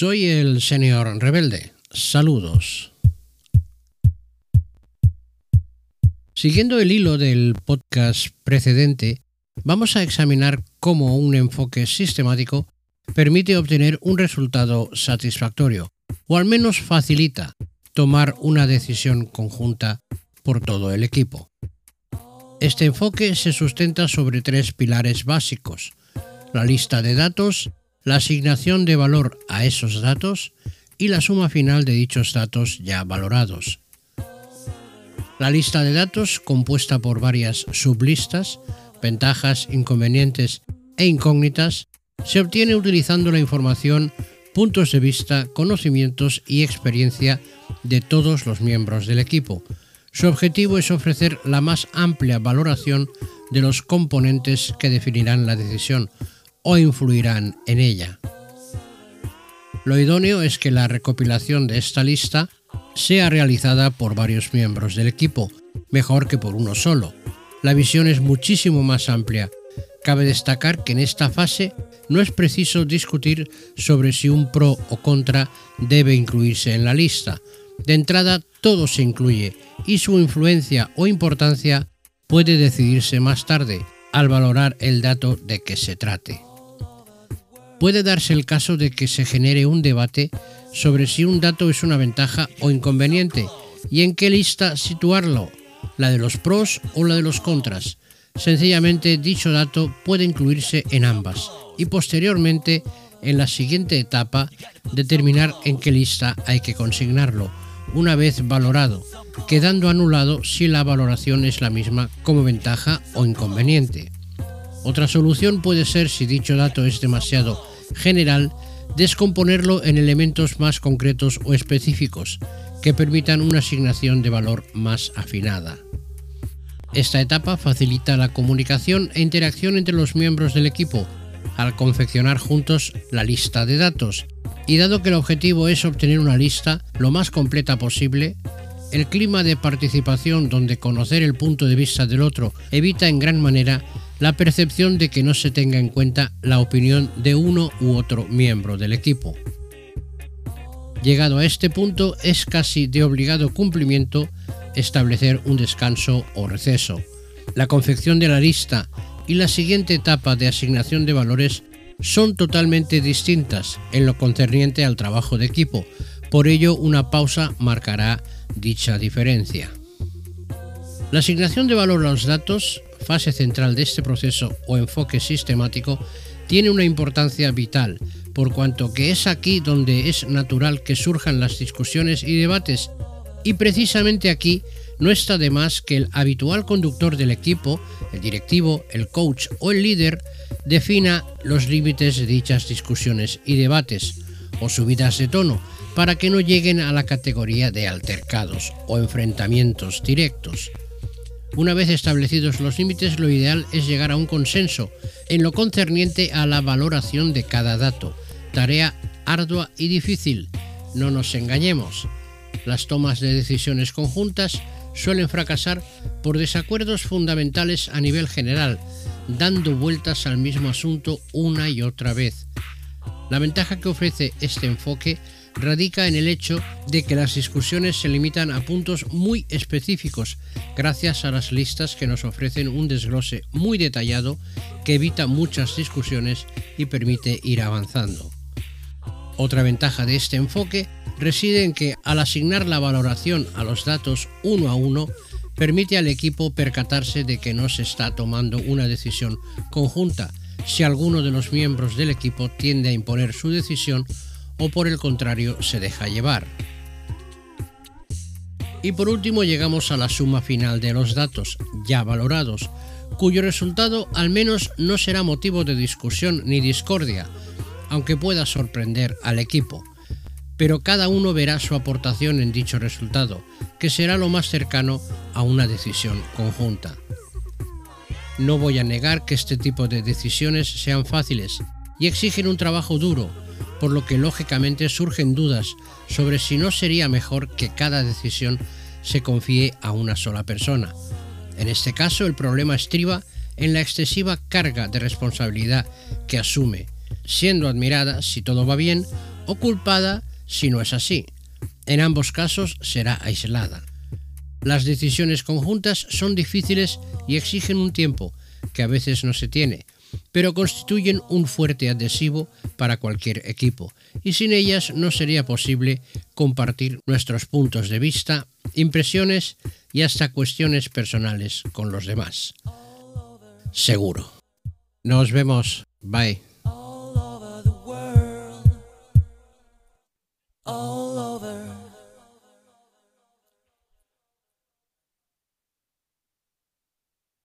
Soy el señor rebelde. Saludos. Siguiendo el hilo del podcast precedente, vamos a examinar cómo un enfoque sistemático permite obtener un resultado satisfactorio, o al menos facilita tomar una decisión conjunta por todo el equipo. Este enfoque se sustenta sobre tres pilares básicos, la lista de datos, la asignación de valor a esos datos y la suma final de dichos datos ya valorados. La lista de datos, compuesta por varias sublistas, ventajas, inconvenientes e incógnitas, se obtiene utilizando la información, puntos de vista, conocimientos y experiencia de todos los miembros del equipo. Su objetivo es ofrecer la más amplia valoración de los componentes que definirán la decisión o influirán en ella. Lo idóneo es que la recopilación de esta lista sea realizada por varios miembros del equipo, mejor que por uno solo. La visión es muchísimo más amplia. Cabe destacar que en esta fase no es preciso discutir sobre si un pro o contra debe incluirse en la lista. De entrada, todo se incluye y su influencia o importancia puede decidirse más tarde, al valorar el dato de que se trate. Puede darse el caso de que se genere un debate sobre si un dato es una ventaja o inconveniente y en qué lista situarlo, la de los pros o la de los contras. Sencillamente dicho dato puede incluirse en ambas y posteriormente en la siguiente etapa determinar en qué lista hay que consignarlo, una vez valorado, quedando anulado si la valoración es la misma como ventaja o inconveniente. Otra solución puede ser, si dicho dato es demasiado general, descomponerlo en elementos más concretos o específicos que permitan una asignación de valor más afinada. Esta etapa facilita la comunicación e interacción entre los miembros del equipo al confeccionar juntos la lista de datos, y dado que el objetivo es obtener una lista lo más completa posible, el clima de participación donde conocer el punto de vista del otro evita en gran manera la percepción de que no se tenga en cuenta la opinión de uno u otro miembro del equipo. Llegado a este punto es casi de obligado cumplimiento establecer un descanso o receso. La confección de la lista y la siguiente etapa de asignación de valores son totalmente distintas en lo concerniente al trabajo de equipo, por ello una pausa marcará dicha diferencia. La asignación de valor a los datos, fase central de este proceso o enfoque sistemático, tiene una importancia vital, por cuanto que es aquí donde es natural que surjan las discusiones y debates, y precisamente aquí no está de más que el habitual conductor del equipo, el directivo, el coach o el líder, defina los límites de dichas discusiones y debates, o subidas de tono, para que no lleguen a la categoría de altercados o enfrentamientos directos. Una vez establecidos los límites, lo ideal es llegar a un consenso en lo concerniente a la valoración de cada dato, tarea ardua y difícil. No nos engañemos. Las tomas de decisiones conjuntas suelen fracasar por desacuerdos fundamentales a nivel general, dando vueltas al mismo asunto una y otra vez. La ventaja que ofrece este enfoque radica en el hecho de que las discusiones se limitan a puntos muy específicos, gracias a las listas que nos ofrecen un desglose muy detallado que evita muchas discusiones y permite ir avanzando. Otra ventaja de este enfoque reside en que al asignar la valoración a los datos uno a uno, permite al equipo percatarse de que no se está tomando una decisión conjunta si alguno de los miembros del equipo tiende a imponer su decisión o por el contrario se deja llevar. Y por último llegamos a la suma final de los datos ya valorados, cuyo resultado al menos no será motivo de discusión ni discordia, aunque pueda sorprender al equipo. Pero cada uno verá su aportación en dicho resultado, que será lo más cercano a una decisión conjunta. No voy a negar que este tipo de decisiones sean fáciles y exigen un trabajo duro, por lo que lógicamente surgen dudas sobre si no sería mejor que cada decisión se confíe a una sola persona. En este caso el problema estriba en la excesiva carga de responsabilidad que asume, siendo admirada, si todo va bien, o culpada si no es así. En ambos casos será aislada. Las decisiones conjuntas son difíciles y exigen un tiempo que a veces no se tiene, pero constituyen un fuerte adhesivo para cualquier equipo, y sin ellas no sería posible compartir nuestros puntos de vista, impresiones y hasta cuestiones personales con los demás. Seguro. Nos vemos. Bye.